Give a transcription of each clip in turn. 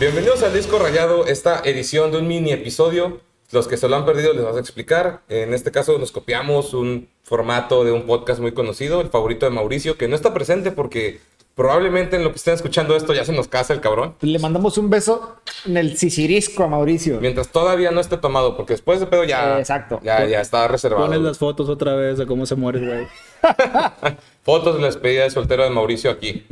Bienvenidos al Disco Rayado, esta edición de un mini episodio. Los que se lo han perdido les vamos a explicar. En este caso nos copiamos un formato de un podcast muy conocido, el favorito de Mauricio, que no está presente porque probablemente en lo que estén escuchando esto ya se nos casa el cabrón. Le mandamos un beso en el sisirisco a Mauricio. Mientras todavía no esté tomado, porque después de pedo ya, Exacto. ya, ya está reservado. Pones las fotos otra vez de cómo se muere, güey. Fotos de la despedida de soltero de Mauricio aquí.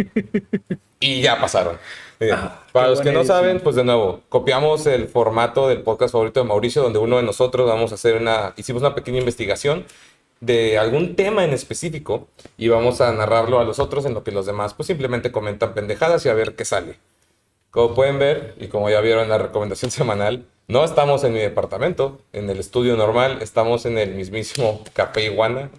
y ya pasaron. Bien. Para los que no saben, pues de nuevo, copiamos el formato del podcast favorito de Mauricio, donde uno de nosotros vamos a hacer una, hicimos una pequeña investigación de algún tema en específico y vamos a narrarlo a los otros en lo que los demás pues simplemente comentan pendejadas y a ver qué sale. Como pueden ver, y como ya vieron en la recomendación semanal, no estamos en mi departamento, en el estudio normal, estamos en el mismísimo Café Iguana.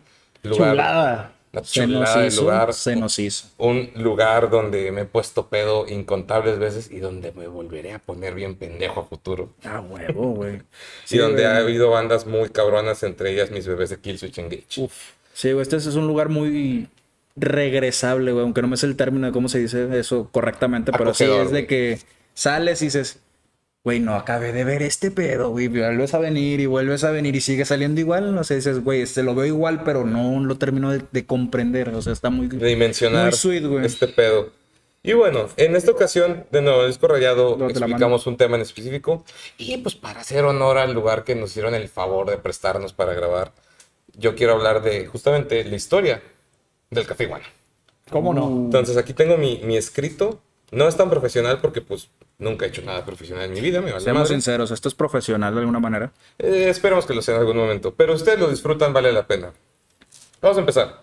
Lugar, Chulada. La Se nos del lugar. se nos hizo. Un lugar donde me he puesto pedo incontables veces y donde me volveré a poner bien pendejo a futuro. Ah, huevo, güey. y donde ha habido bandas muy cabronas, entre ellas mis bebés de Killswitch Engage. Uf. Sí, güey, este es un lugar muy regresable, güey, aunque no me sé el término de cómo se dice eso correctamente, pero sí es de que sales y dices, güey, no acabé de ver este pedo, güey, vuelves a venir y vuelves a venir y sigue saliendo igual, no sé, dices, güey, este lo veo igual, pero no lo termino de, de comprender, o sea, está muy... dimensionar Muy sweet, güey. este pedo. Y bueno, en esta ocasión, de nuevo, disco rayado, explicamos un tema en específico. Y pues para hacer honor al lugar que nos hicieron el favor de prestarnos para grabar, yo quiero hablar de justamente la historia del Café Iguana. ¿Cómo no? Entonces aquí tengo mi, mi escrito. No es tan profesional porque pues nunca he hecho nada profesional en mi vida, me vale Seamos madre. sinceros, esto es profesional de alguna manera. Eh, esperemos que lo sea en algún momento. Pero ustedes lo disfrutan, vale la pena. Vamos a empezar.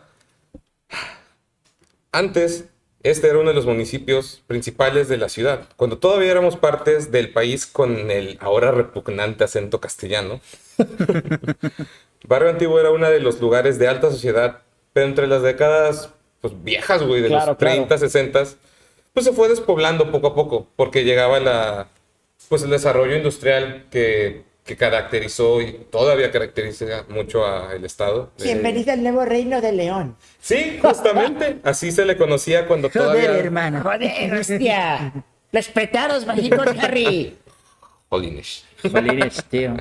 Antes, este era uno de los municipios principales de la ciudad. Cuando todavía éramos partes del país con el ahora repugnante acento castellano. Barrio Antiguo era uno de los lugares de alta sociedad, pero entre las décadas pues, viejas, güey, de Claro, los 30, 60, pues se fue despoblando poco a poco, porque llegaba la, pues el desarrollo industrial que, que caracterizó y todavía caracteriza mucho al Estado. Bienvenido al nuevo reino de León. Sí, justamente, así se le conocía cuando todavía... hermano. Joder, hostia. Los petados mágicos, Harry. Jolines. Jolines, tío.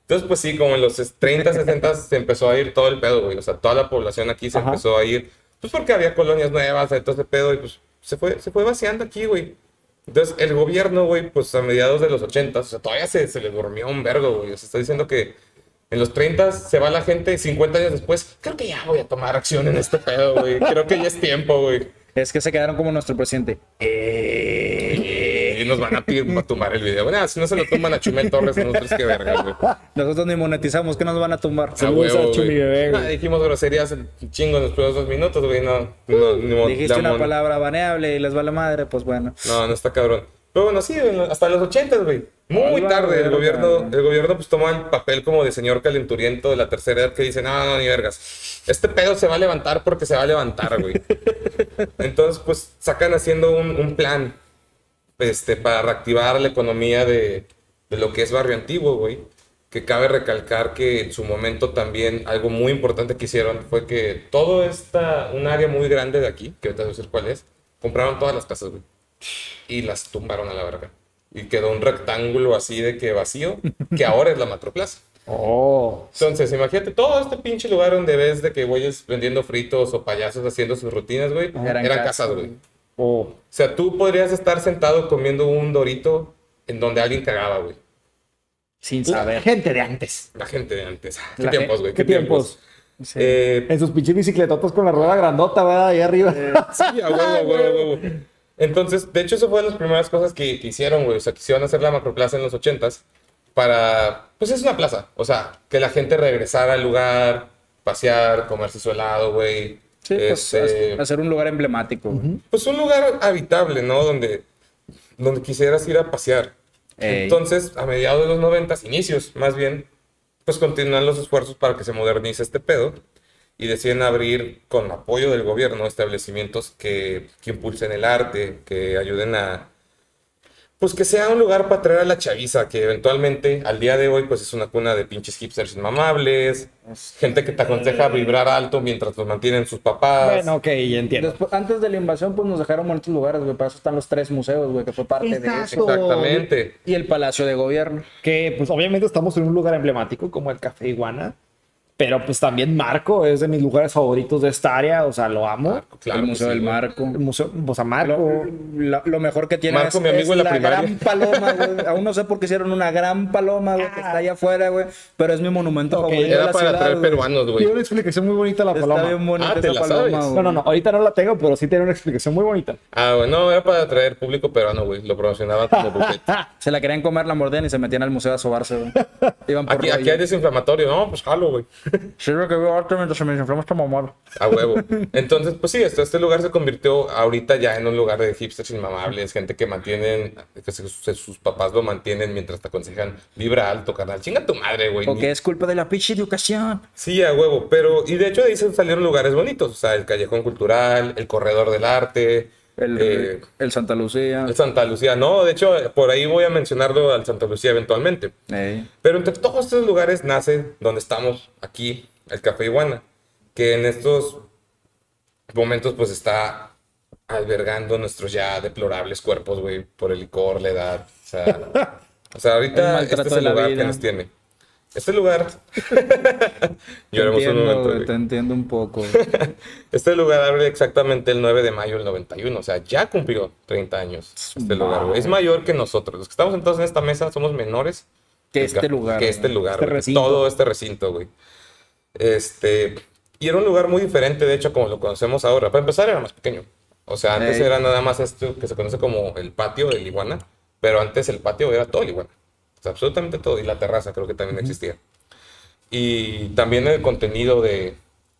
Entonces, pues sí, como en los 30, 60 se empezó a ir todo el pedo, güey. O sea, toda la población aquí se Ajá. empezó a ir, pues porque había colonias nuevas, todo ese pedo, y pues se fue, se fue vaciando aquí, güey. Entonces, el gobierno, güey, pues a mediados de los 80, o sea, todavía se, se le durmió un vergo, güey. O sea, está diciendo que en los 30 se va la gente, 50 años después, creo que ya voy a tomar acción en este pedo, güey. Creo que ya es tiempo, güey. Es que se quedaron como nuestro presidente. Y nos van a pedir para tumbar el video. Bueno, si no se lo tumban a Chumel Torres, nosotros qué verga, güey. Nosotros ni monetizamos, que nos van a tumbar? A Saludos huevo, a Chumi güey. Bebé, güey. Ah, dijimos groserías un chingo en los primeros dos minutos, güey. No, no, ni mo- Dijiste la una mon- palabra baneable y les vale madre, pues bueno. No, no está cabrón. Pero bueno, sí, hasta los ochentas, güey. Muy Ay, va, tarde. El gobierno, el gobierno pues toma el papel como de señor calenturiento de la tercera edad que dice, no, no, ni vergas. Este pedo se va a levantar porque se va a levantar, güey. Entonces, pues sacan haciendo un, un plan este, para reactivar la economía de, de lo que es Barrio Antiguo, güey. Que cabe recalcar que en su momento también algo muy importante que hicieron fue que todo esta, un área muy grande de aquí, que ahorita voy a decir cuál es, compraron todas las casas, güey. Y las tumbaron a la verga. Y quedó un rectángulo así de que vacío, que ahora es la Macroplaza. Oh. Entonces, imagínate todo este pinche lugar donde ves de que güeyes vendiendo fritos o payasos haciendo sus rutinas, güey. Eran Eran, casas, casas, güey. Oh. O sea, tú podrías estar sentado comiendo un dorito en donde alguien cagaba, güey. Sin La saber. gente de antes. La gente de antes. ¿Qué La tiempos, güey? ¿Qué tiempos? Sí. Eh, En sus pinches bicicletotas con la rueda grandota, ¿verdad? Ahí arriba. sí, a huevo, a huevo, a huevo. Entonces, de hecho, eso fue de las primeras cosas que, que hicieron, güey. O sea, quisieron hacer la macroplaza en los ochentas para... Pues es una plaza. O sea, que la gente regresara al lugar, pasear, comerse su helado, güey. Sí, pues Este, hacer un lugar emblemático. güey. pues un lugar habitable, ¿no? Donde, donde quisieras ir a pasear. Ey. Entonces, a mediados de los noventas, inicios más bien, pues continúan los esfuerzos para que se modernice este pedo y deciden abrir con apoyo del gobierno establecimientos que, que impulsen el arte, que ayuden a, pues que sea un lugar para traer a la chaviza, que eventualmente al día de hoy pues es una cuna de pinches hipsters inmamables, gente que te aconseja vibrar alto mientras los mantienen sus papás. Bueno, ok, ya entiendo. Después, antes de la invasión, pues nos dejaron bonitos lugares, güey. Para eso están los tres museos, güey, que fue parte de eso. Exactamente. Y el Palacio de Gobierno. Que pues obviamente estamos en un lugar emblemático como el Café Iguana. Pero pues también Marco es de mis lugares favoritos de esta área. O sea, lo amo. Claro el Museo sí, del. Marco. El museo, o sea, Marco. Lo, lo- lo mejor que tiene Marco, es, mi amigo es la la, gran paloma, güey. Aún no sé por qué hicieron una gran paloma, güey, que está allá afuera, güey. Pero es mi monumento favorito de Era la para ciudad, traer peruanos, güey. Tiene una explicación muy bonita la Está paloma. bien bonita Ah, ¿te esa la paloma, sabes? No, no, no. Ahorita no la tengo, pero sí tiene una explicación muy bonita. Ah, bueno, era para traer público peruano, güey. Lo promocionaba como. Se la querían comer, la mordían y se metían al museo a sobarse, güey. Iban por Aquí, aquí hay desinflamatorio. No, pues jalo, güey. Sirve que veo arte mientras se me desinflama esta mamada. A huevo. Entonces, pues sí, este, este lugar se convirtió ahorita ya en un lugar de hipsters inmamables, gente que mantienen, que se- se- sus papás lo mantienen mientras te aconsejan, vibra alto, carnal. Chinga tu madre, güey. Porque es culpa de la pinche educación. Sí, a huevo, pero, y de hecho de ahí se salieron lugares bonitos, o sea, el Callejón Cultural, el Corredor del Arte, El, eh, el Santa Lucía. el Santa Lucía, no, de hecho, por ahí voy a mencionarlo al Santa Lucía eventualmente. Ey. Pero entre todos estos lugares nace donde estamos aquí, el Café Iguana, que en estos momentos pues está albergando nuestros ya deplorables cuerpos, güey, por el licor, la edad, o sea, o sea ahorita este es el lugar que nos tiene. Este lugar, lloremos un entiendo, momento, güey, güey. te entiendo un poco. Este lugar abre exactamente el 9 de mayo del 91, o sea, ya cumplió 30 años este lugar, güey. Es mayor que nosotros. Los que estamos sentados en esta mesa somos menores Que este lugar, Que güey. este lugar, Este güey, todo este recinto, güey. Este, y era un lugar muy diferente, de hecho, como lo conocemos ahora. Para empezar, era más pequeño. O sea, antes Ey. era nada más esto que se conoce como el patio del iguana, pero antes el patio era todo el iguana. O sea, absolutamente todo. Y la terraza creo que también existía. Y también el contenido de,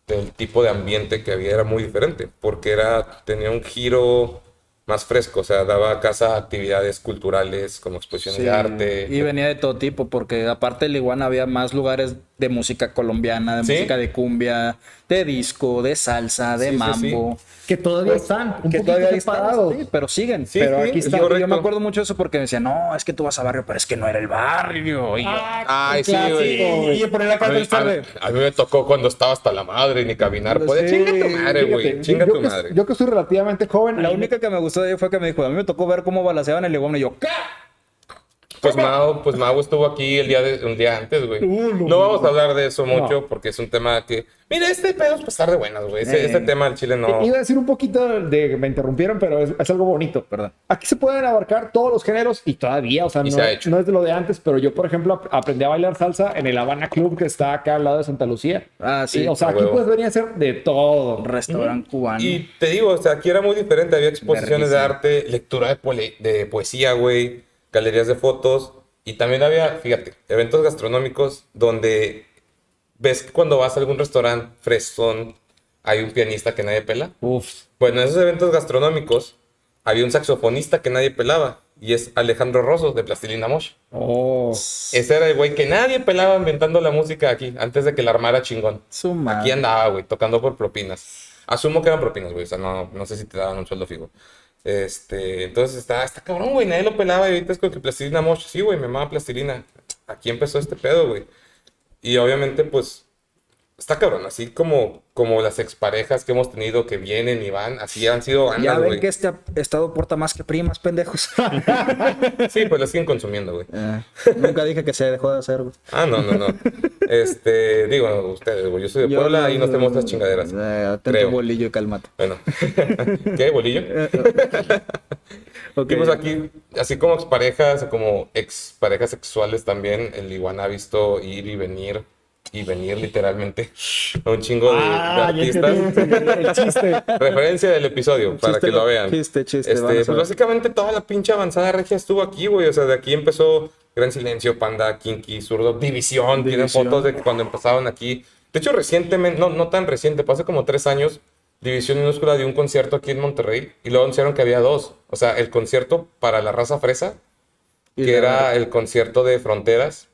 del tipo de ambiente que había era muy diferente, porque era, tenía un giro más fresco, o sea, daba casa a actividades culturales como exposiciones Sí, de arte. Y venía de todo tipo, porque aparte del Iguana había más lugares de música colombiana, de Sí. música de cumbia, de disco, de salsa, de Sí, sí, mambo. Que todavía están un Que todavía están, separados. sí, pero siguen. Sí, pero sí, aquí es está. Yo me acuerdo mucho de eso porque me decían, no, es que tú vas a barrio, pero es que no era el barrio. Y yo, Ay, sí, clásico, güey. güey. Y poner la A a- a mí me tocó cuando estaba hasta la madre, ni caminar. Pues, Sí, chinga tu madre, güey. Chinga yo tu que- madre. Yo que soy relativamente joven. La única que me gustó de ahí fue que me dijo, a mí me tocó ver cómo balaceaban el Iguana y yo, ¿qué? Pues Mao, pues Mao estuvo aquí el día de, un día antes, güey. Uh, no, no vamos a hablar de eso mucho No. porque es un tema que. Mira, este pedo es para estar de buenas, güey. Ese- Eh. Este tema del chile no. Iba a decir un poquito de me interrumpieron, pero es, es algo bonito. Perdón. Aquí se pueden abarcar todos los géneros y todavía, o sea, no, se ha hecho. no es de lo de antes, pero yo, por ejemplo, ap- aprendí a bailar salsa en el Habana Club que está acá al lado de Santa Lucía. Ah, sí, Y, o sea, aquí huevo. puedes venir a hacer de todo. Restaurante cubano. Y te digo, o sea, aquí era muy diferente. Había exposiciones de arte, lectura de poesía, güey, galerías de fotos. Y también había, fíjate, eventos gastronómicos donde ves que cuando vas a algún restaurante fresón hay un pianista que nadie pela. Uf. Bueno, en esos eventos gastronómicos había un saxofonista que nadie pelaba. Y es Alejandro Rosso de Plastilina Mosh. Oh. Ese era el güey que nadie pelaba inventando la música aquí, antes de que la armara chingón. Aquí andaba, güey, tocando por propinas. Asumo que eran propinas, güey. O sea, no, no sé si te daban un sueldo fijo. Este, entonces está, está cabrón, güey. Nadie lo pelaba y ahorita es con que plastilina mosh. Sí, güey, me amaba plastilina. Aquí empezó este pedo, güey. Y obviamente, pues, está cabrón. Así como, como las exparejas que hemos tenido que vienen y van, así han sido Ya ven güey. que este estado porta más que primas, pendejos. Sí, pues las siguen consumiendo, güey. Eh, nunca dije que se dejó de hacer, güey. Ah, no, no, no. Este, digo, ustedes, güey. Yo soy de Puebla y no tenemos estas chingaderas. Eh, Creo. bolillo y cálmate. Bueno. ¿Qué, bolillo? Ok. Y pues aquí, así como exparejas, como exparejas sexuales también, el Iguana ha visto ir y venir, y venir literalmente, a un chingo de, de Ah, ya artistas. entendí el chiste. Referencia del episodio, para Chiste que lo vean. chiste, chiste, Este, pues básicamente toda la pinche avanzada regia estuvo aquí, güey. O sea, de aquí empezó Gran Silencio, Panda, Kinky, Zurdo, División. Tienen fotos de cuando empezaron aquí. De hecho, recientemente, no, no tan reciente, pasó como tres años, División Minúscula dio un concierto aquí en Monterrey y luego anunciaron que había dos. O sea, el concierto para la raza fresa, que era el concierto de Fronteras,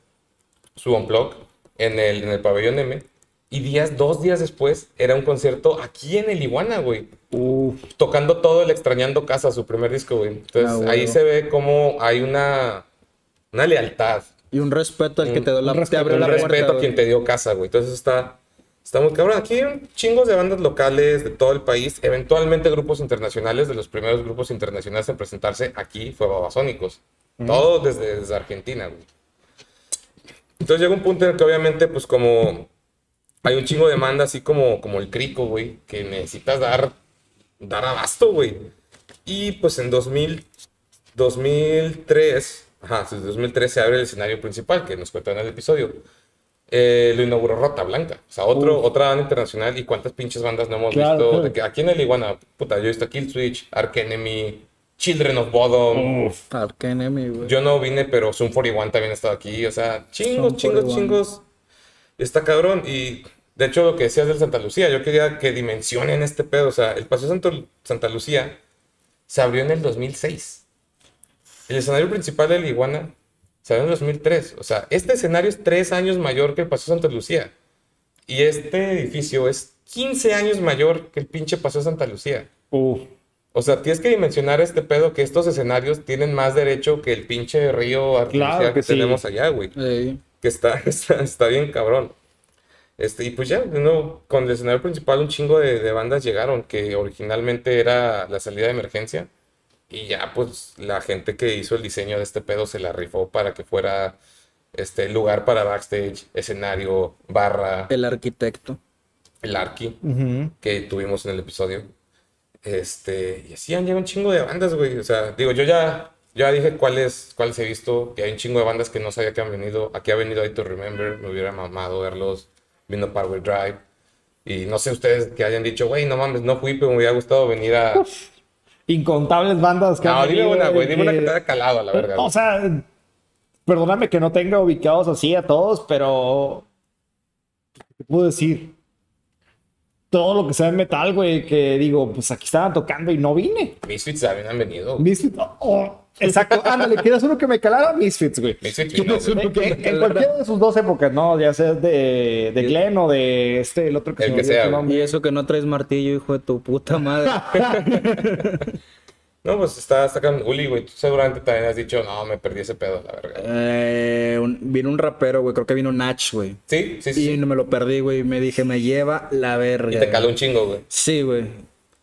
su unplug, en el, en el pabellón M. Y días, dos días después, era un concierto aquí en el Iguana, güey. Uf. Tocando todo el Extrañando Casa, su primer disco, güey. Entonces, Ah, bueno. ahí se ve cómo hay una, una lealtad. Y un respeto al que te, dio la, te respeto, Un respeto a quien te dio casa, güey. Entonces está, está muy cabrón. Aquí hay chingos de bandas locales de todo el país. Eventualmente grupos internacionales. De los primeros grupos internacionales en presentarse aquí fue Babasónicos. Todos desde, desde Argentina, güey. Entonces llega un punto en el que obviamente, pues como hay un chingo de demanda, así como, como el crico, güey, que necesitas dar, dar abasto, güey. Y pues en 2000, 2003, ajá, sí, 2003 se abre el escenario principal, que nos cuentan en el episodio. Eh, lo inauguró Rota Blanca, o sea, otro, otra banda internacional. ¿Y cuántas pinches bandas no hemos Claro, visto? claro. Aquí en el Iguana, puta, yo he visto Kill Switch, Ark Enemy, Children of Bodom. Uf. Enemy, güey. Yo no vine, pero Zoom 41 también ha estado aquí. O sea, chingos, chingos, 41. chingos. Está cabrón. Y de hecho, lo que decías del Santa Lucía, yo quería que dimensionen este pedo. O sea, el Paseo Santo- Santa Lucía se abrió en el 2006. El escenario principal del Iguana se abrió en el 2003. O sea, este escenario es tres años mayor que el Paseo Santa Lucía. Y este edificio es 15 años mayor que el pinche Paseo Santa Lucía. Uf. O sea, tienes que dimensionar este pedo que estos escenarios tienen más derecho que el pinche río artificial Claro que, que sí. tenemos allá, güey. Ey. Que está, está, está bien cabrón. Este, y pues ya, nuevo, con el escenario principal un chingo de, de bandas llegaron, que originalmente era la salida de emergencia. Y ya, pues, la gente que hizo el diseño de este pedo se la rifó para que fuera este lugar para backstage, escenario, barra, El arquitecto. el arqui Ujú. que tuvimos en el episodio. Este, y así han llegado un chingo de bandas, güey. O sea, digo, yo ya, ya dije cuáles, cuáles he visto. Y hay un chingo de bandas que no sabía que han venido. Aquí ha venido I to Remember, me hubiera mamado verlos. Vino Power Drive. Y no sé ustedes que hayan dicho, güey, no mames, no fui, pero me hubiera gustado venir a. Incontables bandas que No, han dime venido una, güey, de dime una que que- te haya calado la verga. O sea, perdóname que no tenga ubicados así a todos, pero. ¿Qué puedo decir? Todo lo que sea de metal, güey, que digo, pues aquí estaban tocando y no vine. Misfits también han venido. Misfits. oh, exacto, ándale, ¿quieres uno que me calara? Misfits, güey. Misfits vino, ¿Quieres güey. uno? En, en cualquiera de sus dos épocas, ¿no? Ya sea de, de Glenn o de este, el otro que El se me que sea. Y eso que no traes martillo, hijo de tu puta madre. No, pues está, está con Uli, güey. Tú seguramente también has dicho, no, me perdí ese pedo, la verga. Eh, un- vino un rapero, güey. Creo que vino Nach, güey. Sí, sí, sí. Y no me lo perdí, güey. Me dije, me lleva la verga. Y te caló un chingo, güey. Sí, güey.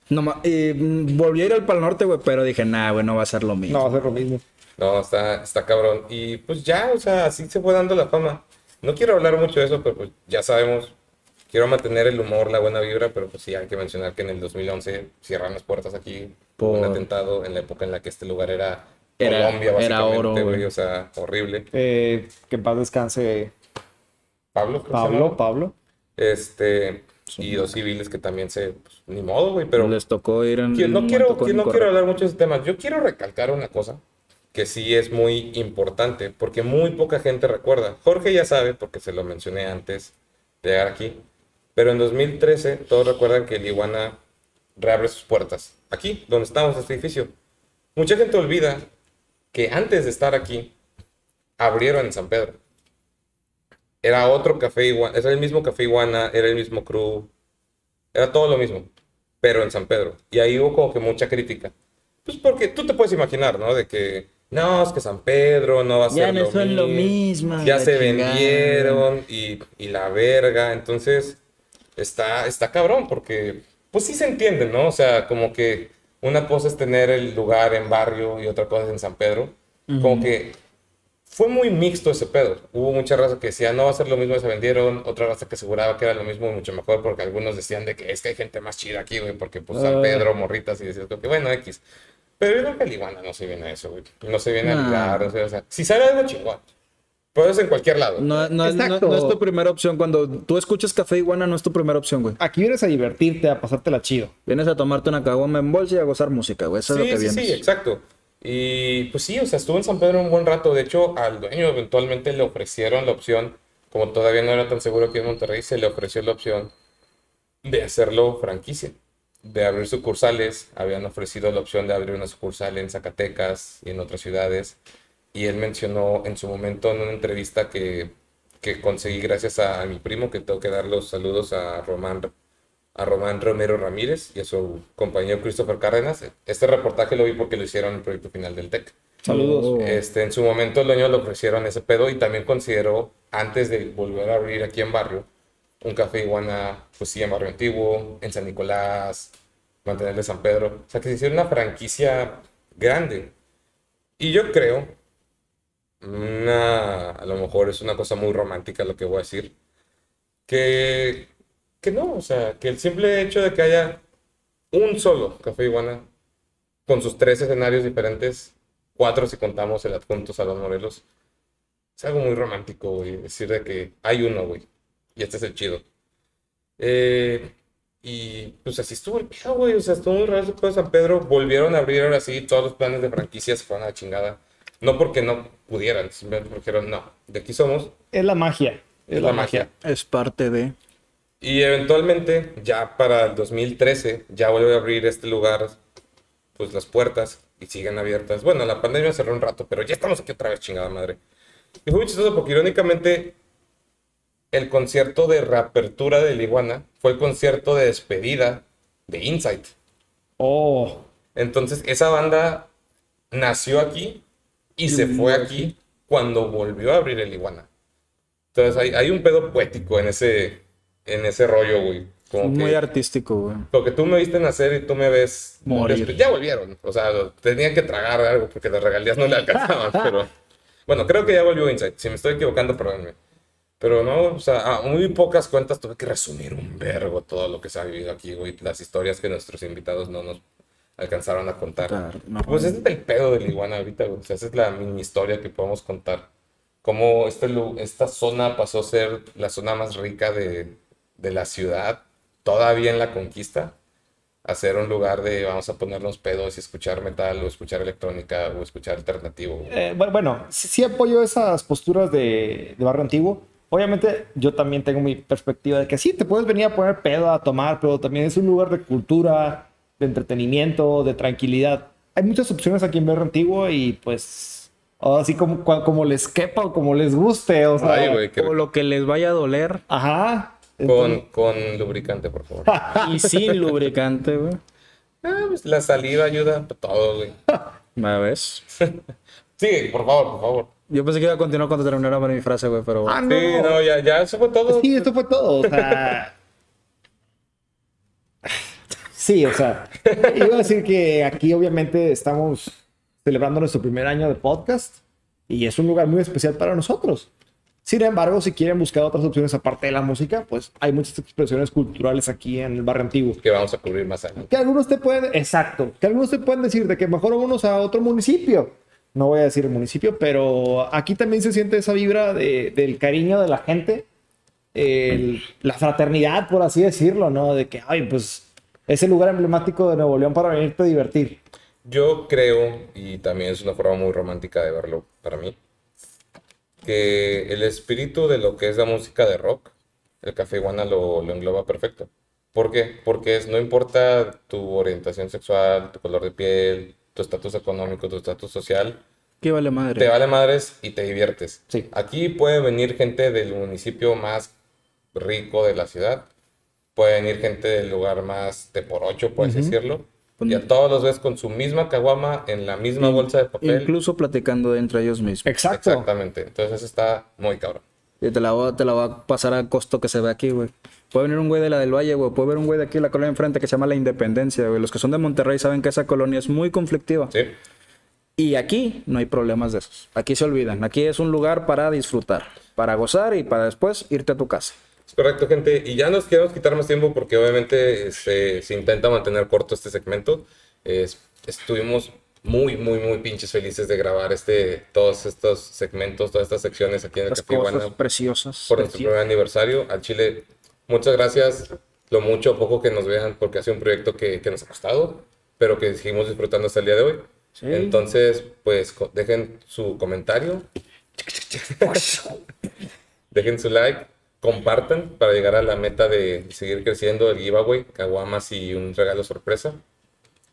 No, ma- y, mm, volví a ir al Pal Norte, güey, pero dije, nah, güey, no va a ser lo mismo. No, va a ser lo mismo. No, está, está cabrón. Y pues ya, o sea, así se fue dando la fama. No quiero hablar mucho de eso, pero pues ya sabemos. Quiero mantener el humor, la buena vibra, pero pues sí hay que mencionar que en el 2011 cierran las puertas aquí por un atentado en la época en la que este lugar era, Era- Colombia, era básicamente, oro, güey. güey. O sea, horrible. Eh, que en paz descanse Pablo, Pablo. Pablo. Este, y dos civiles que también se, pues, ni modo, güey, pero Les tocó ir en. No quiero, no quiero hablar mucho de ese tema. Yo quiero recalcar una cosa que sí es muy importante, porque muy poca gente recuerda. Jorge ya sabe, porque se lo mencioné antes de llegar aquí, pero en 2013 todos recuerdan que el Iguana reabre sus puertas. Aquí, donde estamos, este edificio. Mucha gente olvida que antes de estar aquí, abrieron en San Pedro. Era otro café Iguana, era el mismo café Iguana, era el mismo crew, era todo lo mismo, pero en San Pedro. Y ahí hubo como que mucha crítica. Pues porque tú te puedes imaginar, ¿no? De que, no, es que San Pedro no va a Ya ser no lo son lo mismo. mismo. Ya se chingada. vendieron y, y la verga. Entonces, está, está cabrón porque, pues sí se entiende, ¿no? O sea, como que una cosa es tener el lugar en barrio y otra cosa es en San Pedro. Como que fue muy mixto ese pedo. Hubo mucha raza que decía, no va a ser lo mismo y se vendieron. Otra raza que aseguraba que era lo mismo y mucho mejor porque algunos decían de que es que hay gente más chida aquí, güey, porque pues San Ah. Pedro, morritas y decías que bueno, X. Pero yo creo que el Iguana no se viene a eso, güey. No se viene a No. ligar, o sea, o sea, si sale algo chingón. Pero es en cualquier lado. No, no, es- no- no es tu primera opción. Cuando tú escuchas Café Iguana, no es tu primera opción, güey. Aquí vienes a divertirte, a pasártela chido. Vienes a tomarte una caguama en bolsa y a gozar música, güey. Eso es Sí, lo que sí, vienes. sí, exacto. Y pues sí, o sea, estuvo en San Pedro un buen rato. De hecho, al dueño eventualmente le ofrecieron la opción, como todavía no era tan seguro aquí en Monterrey, se le ofreció la opción de hacerlo franquicia, de abrir sucursales. Habían ofrecido la opción de abrir una sucursal en Zacatecas y en otras ciudades. Y él mencionó en su momento en una entrevista que que conseguí gracias a, mi primo, que tengo que dar los saludos a Román, a Román Romero Ramírez y a su compañero Christopher Cárdenas. Este reportaje lo vi porque lo hicieron en el proyecto final del TEC. Saludos. Este, en su momento el dueño le ofrecieron ese pedo y también consideró, antes de volver a abrir aquí en barrio, un café iguana, pues sí, en barrio antiguo, en San Nicolás, mantenerle San Pedro. O sea, que se hicieron una franquicia grande. Y yo creo, una, a lo mejor es una cosa muy romántica lo que voy a decir, que, que no, o sea, que el simple hecho de que haya un solo café iguana con sus tres escenarios diferentes, cuatro si contamos el adjunto Salón Morelos, es algo muy romántico, güey, decir de que hay uno, güey, y este es el chido. Eh, y pues así estuvo el pedo, güey. O sea, estuvo muy raro pedo de San Pedro. Volvieron a abrir ahora sí, todos los planes de franquicias fueron a la chingada. No porque no pudieran, simplemente dijeron, no, de aquí somos. Es la magia. Es, la, magia. Es parte de. Y eventualmente, ya para el 2013, ya vuelve a abrir este lugar, pues las puertas y siguen abiertas. Bueno, la pandemia cerró un rato, pero ya estamos aquí otra vez, chingada madre. Y fue muy chistoso porque irónicamente el concierto de reapertura de Iguana fue el concierto de despedida de Insight. Oh. Entonces, esa banda nació aquí y se fue aquí cuando volvió a abrir el Iguana. Entonces, hay, hay un pedo poético en ese, en ese rollo, güey. Como Muy artístico, güey. Porque tú me viste nacer y tú me ves morir. Ya volvieron. O sea, tenían que tragar algo porque las regalías no le alcanzaban. pero bueno, creo que ya volvió Insight. Si me estoy equivocando, perdónenme. Pero no, o sea, a muy pocas cuentas tuve que resumir un vergo todo lo que se ha vivido aquí, güey. Las historias que nuestros invitados no nos alcanzaron a contar. pues ese es el pedo del iguana ahorita, güey. O sea, esa es la mini historia que podemos contar. Cómo este, esta zona pasó a ser la zona más rica de, de la ciudad, todavía en la conquista, a ser un lugar de vamos a ponernos pedos y escuchar metal o escuchar electrónica o escuchar alternativo. Eh, bueno, sí, apoyo esas posturas de, de barrio antiguo Obviamente yo también tengo mi perspectiva de que sí, te puedes venir a poner pedo a tomar, pero también es un lugar de cultura, de entretenimiento, de tranquilidad. Hay muchas opciones aquí en Berro Antiguo y pues así como, como les quepa o como les guste, o sea, o lo que les vaya a doler. Ajá. Con, con lubricante, por favor. y sin lubricante, güey. Ah, pues la saliva ayuda a todo, güey. ¿Me ves? sí, por favor, por favor. Yo pensé que iba a continuar cuando terminara mi frase, güey, pero... Ah, no. Sí, no, ya, ya, eso fue todo. Sí, esto fue todo, o sea... sí, o sea, iba a decir que aquí obviamente estamos celebrando nuestro primer año de podcast y es un lugar muy especial para nosotros. Sin embargo, si quieren buscar otras opciones aparte de la música, pues hay muchas expresiones culturales aquí en el barrio antiguo. Que vamos a cubrir más adelante. Que algunos te pueden, exacto, que algunos te pueden decir de que mejor unos a otro municipio no voy a decir el municipio, pero aquí también se siente esa vibra del cariño de la gente, la fraternidad, por así decirlo, ¿no? De que, ay, pues es el lugar emblemático de Nuevo León para venirte a divertir. Yo creo, y también es una forma muy romántica de verlo para mí, que el espíritu de lo que es la música de rock, el Café Iguana lo, lo engloba perfecto. ¿Por qué? Porque es, no importa tu orientación sexual, tu color de piel, tu estatus económico, tu estatus social. ¿Qué vale madre? Te vale madres y te diviertes. Sí. Aquí puede venir gente del municipio más rico de la ciudad. Puede venir gente del lugar más de por ocho, puedes decirlo. Y a todos los ves con su misma caguama en la misma bolsa de papel. Incluso platicando entre ellos mismos. Exacto. Exactamente. Entonces está muy cabrón. Y te la, voy, te la va a pasar al costo que se ve aquí, güey. Puede venir un güey de la del Valle, güey. Puede ver un güey de aquí, la colonia enfrente, que se llama La Independencia, güey. Los que son de Monterrey saben que esa colonia es muy conflictiva. Sí. Y aquí no hay problemas de esos. Aquí se olvidan. Aquí es un lugar para disfrutar, para gozar y para después irte a tu casa. Es correcto, gente. Y ya nos queremos quitar más tiempo porque obviamente se, se intenta mantener corto este segmento. estuvimos muy, muy, muy pinches felices de grabar este, todos estos segmentos, todas estas secciones aquí en el Las Café cosas preciosas. Por nuestro primer aniversario. Al Chile, muchas gracias. Lo mucho o poco que nos vean, porque ha sido un proyecto que, que nos ha costado, pero que seguimos disfrutando hasta el día de hoy. Entonces, pues dejen su comentario. dejen su like. Compartan para llegar a la meta de seguir creciendo el giveaway, caguamas y un regalo sorpresa.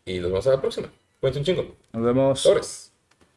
Y los vemos a la próxima. Cuídense un chingo. Nos vemos. Torres.